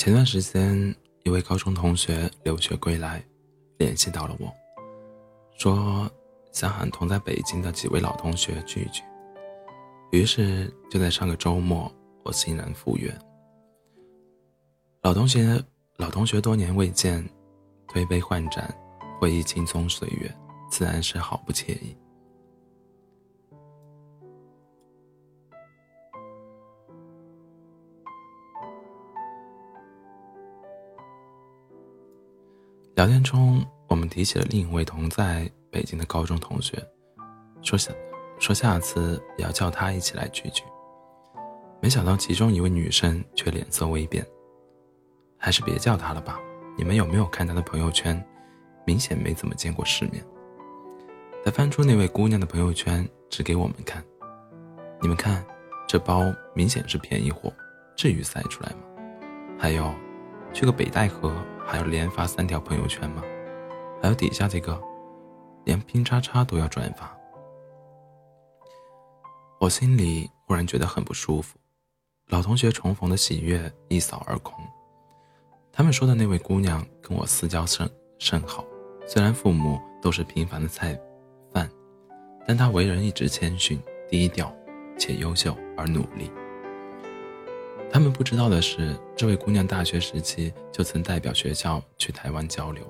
前段时间，一位高中同学留学归来，联系到了我，说想喊同在北京的几位老同学聚一聚。于是就在上个周末，我欣然赴约。老同学，老同学多年未见，推杯换盏，回忆青葱岁月，自然是好不惬意。聊天中，我们提起了另一位同在北京的高中同学，说下说下次也要叫他一起来聚聚。没想到其中一位女生却脸色微变，还是别叫他了吧。你们有没有看他的朋友圈？明显没怎么见过世面。他翻出那位姑娘的朋友圈，指给我们看：“你们看，这包明显是便宜货，至于塞出来吗？还有，去个北戴河。”还要连发三条朋友圈吗？还有底下这个，连拼叉叉都要转发。我心里忽然觉得很不舒服，老同学重逢的喜悦一扫而空。他们说的那位姑娘跟我私交甚甚好，虽然父母都是平凡的菜贩，但她为人一直谦逊低调，且优秀而努力。他们不知道的是，这位姑娘大学时期就曾代表学校去台湾交流，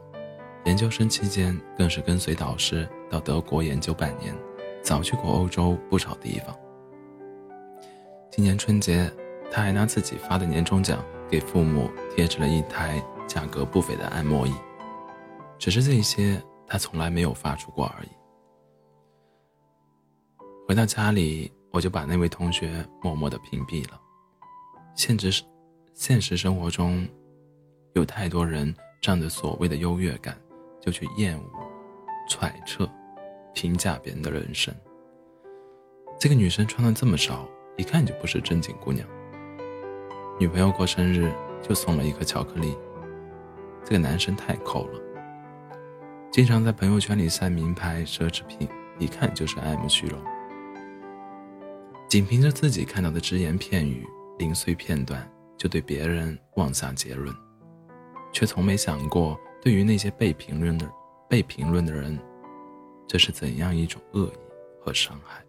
研究生期间更是跟随导师到德国研究半年，早去过欧洲不少地方。今年春节，她还拿自己发的年终奖给父母贴制了一台价格不菲的按摩椅，只是这些她从来没有发出过而已。回到家里，我就把那位同学默默的屏蔽了。现实现实生活中，有太多人仗着所谓的优越感，就去厌恶、揣测、评价别人的人生。这个女生穿的这么少，一看就不是正经姑娘。女朋友过生日就送了一颗巧克力，这个男生太抠了。经常在朋友圈里晒名牌奢侈品，一看就是爱慕虚荣。仅凭着自己看到的只言片语。零碎片段就对别人妄下结论，却从没想过对于那些被评论的被评论的人，这是怎样一种恶意和伤害。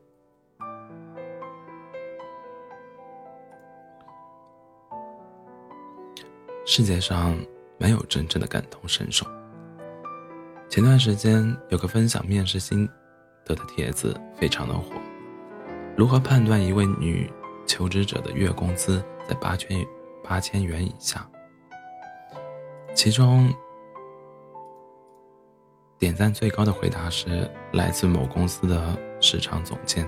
世界上没有真正的感同身受。前段时间有个分享面试心得的帖子非常的火，如何判断一位女？求职者的月工资在八千八千元以下，其中点赞最高的回答是来自某公司的市场总监。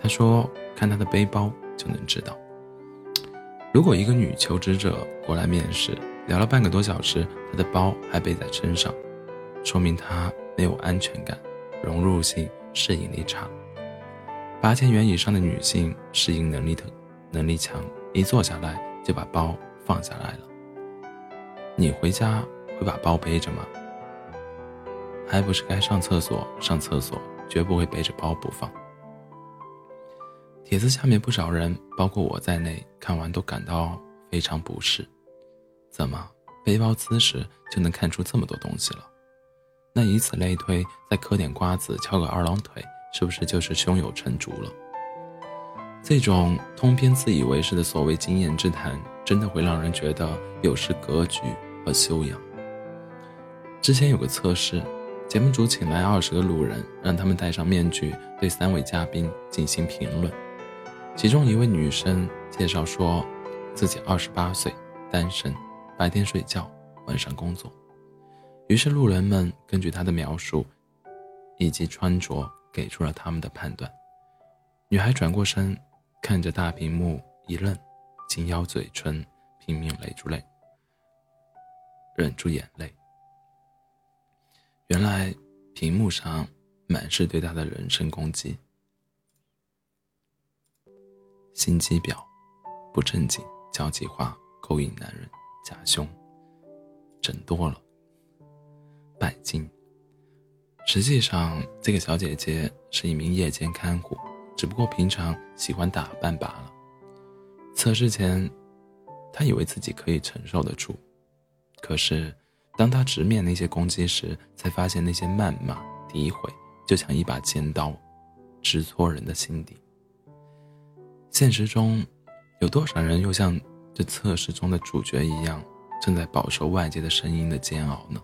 他说：“看他的背包就能知道，如果一个女求职者过来面试，聊了半个多小时，她的包还背在身上，说明她没有安全感，融入性、适应力差。”八千元以上的女性适应能力的能力强，一坐下来就把包放下来了。你回家会把包背着吗？还不是该上厕所上厕所，绝不会背着包不放。帖子下面不少人，包括我在内，看完都感到非常不适。怎么背包姿势就能看出这么多东西了？那以此类推，再嗑点瓜子，翘个二郎腿。是不是就是胸有成竹了？这种通篇自以为是的所谓经验之谈，真的会让人觉得有失格局和修养。之前有个测试，节目组请来二十个路人，让他们戴上面具，对三位嘉宾进行评论。其中一位女生介绍说，自己二十八岁，单身，白天睡觉，晚上工作。于是路人们根据她的描述以及穿着。给出了他们的判断。女孩转过身，看着大屏幕一愣，紧咬嘴唇，拼命忍住泪，忍住眼泪。原来屏幕上满是对她的人身攻击：心机婊、不正经、交际花、勾引男人、假胸、整多了、拜金。实际上，这个小姐姐是一名夜间看护，只不过平常喜欢打扮罢了。测试前，她以为自己可以承受得住，可是，当她直面那些攻击时，才发现那些谩骂、诋毁就像一把尖刀，直戳人的心底。现实中，有多少人又像这测试中的主角一样，正在饱受外界的声音的煎熬呢？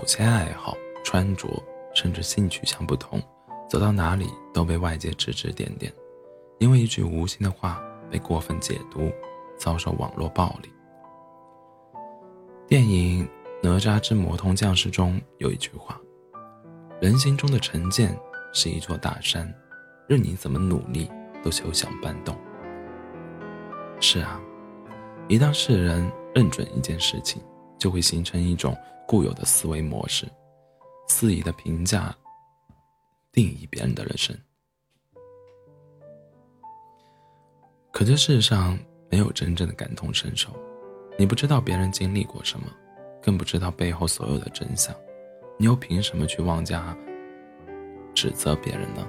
某些爱好、穿着，甚至性取向不同。走到哪里都被外界指指点点，因为一句无心的话被过分解读，遭受网络暴力。电影《哪吒之魔童降世》中有一句话：“人心中的成见是一座大山，任你怎么努力都休想搬动。”是啊，一旦世人认准一件事情，就会形成一种固有的思维模式，肆意的评价。定义别人的人生，可这世上没有真正的感同身受。你不知道别人经历过什么，更不知道背后所有的真相，你又凭什么去妄加指责别人呢？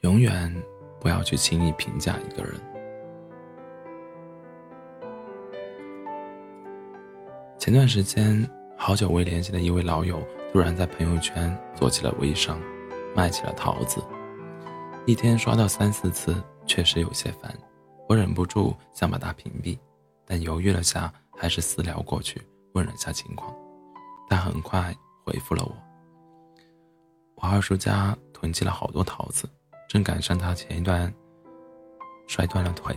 永远不要去轻易评价一个人。前段时间。好久未联系的一位老友突然在朋友圈做起了微商，卖起了桃子，一天刷到三四次，确实有些烦。我忍不住想把他屏蔽，但犹豫了下，还是私聊过去问了下情况。他很快回复了我：“我二叔家囤积了好多桃子，正赶上他前一段摔断了腿，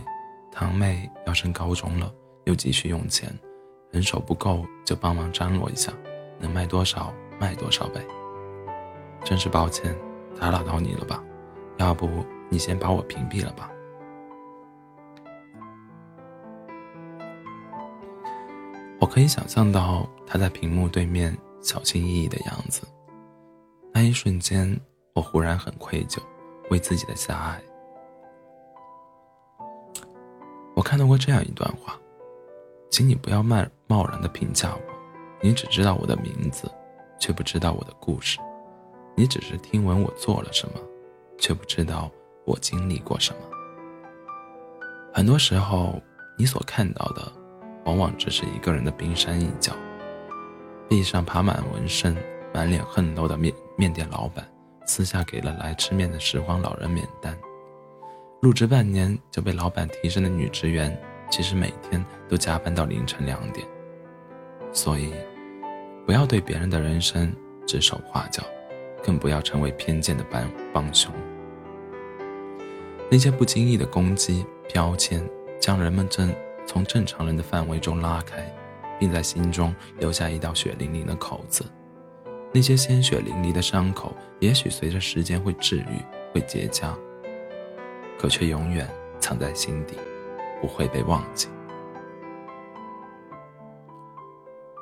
堂妹要升高中了，又急需用钱。”人手不够就帮忙张罗一下，能卖多少卖多少呗。真是抱歉，打扰到你了吧？要不你先把我屏蔽了吧。我可以想象到他在屏幕对面小心翼翼的样子。那一瞬间，我忽然很愧疚，为自己的狭隘。我看到过这样一段话。请你不要贸贸然的评价我，你只知道我的名字，却不知道我的故事；你只是听闻我做了什么，却不知道我经历过什么。很多时候，你所看到的，往往只是一个人的冰山一角。壁上爬满纹身、满脸横肉的面面店老板，私下给了来吃面的拾荒老人免单；入职半年就被老板提升的女职员。其实每天都加班到凌晨两点，所以不要对别人的人生指手画脚，更不要成为偏见的帮帮凶。那些不经意的攻击、标签，将人们正从正常人的范围中拉开，并在心中留下一道血淋淋的口子。那些鲜血淋漓的伤口，也许随着时间会治愈、会结痂，可却永远藏在心底。不会被忘记。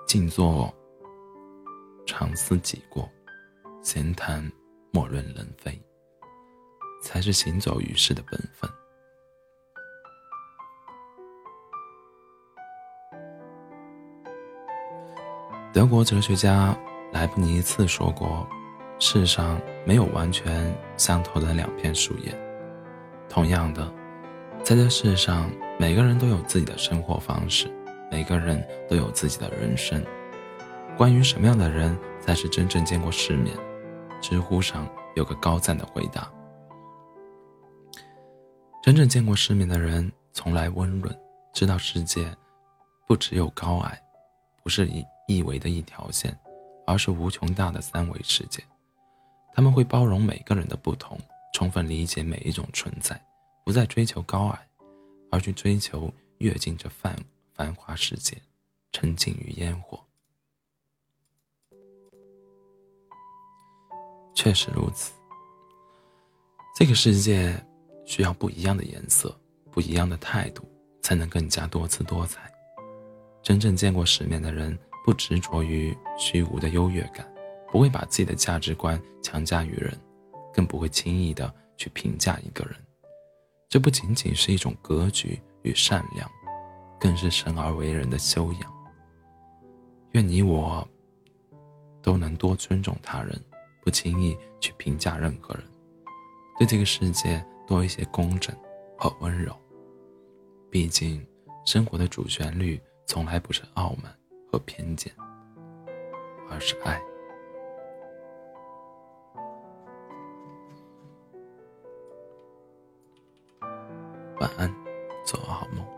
静坐，常思己过，闲谈，莫论人非，才是行走于世的本分。德国哲学家莱布尼茨说过：“世上没有完全相同的两片树叶。”同样的，在这世上。每个人都有自己的生活方式，每个人都有自己的人生。关于什么样的人才是真正见过世面？知乎上有个高赞的回答：真正见过世面的人，从来温润，知道世界不只有高矮，不是一一维的一条线，而是无穷大的三维世界。他们会包容每个人的不同，充分理解每一种存在，不再追求高矮。而去追求跃进这繁繁华世界，沉浸于烟火。确实如此，这个世界需要不一样的颜色，不一样的态度，才能更加多姿多彩。真正见过世面的人，不执着于虚无的优越感，不会把自己的价值观强加于人，更不会轻易的去评价一个人。这不仅仅是一种格局与善良，更是生而为人的修养。愿你我都能多尊重他人，不轻易去评价任何人，对这个世界多一些公正和温柔。毕竟，生活的主旋律从来不是傲慢和偏见，而是爱。晚安，做个好梦。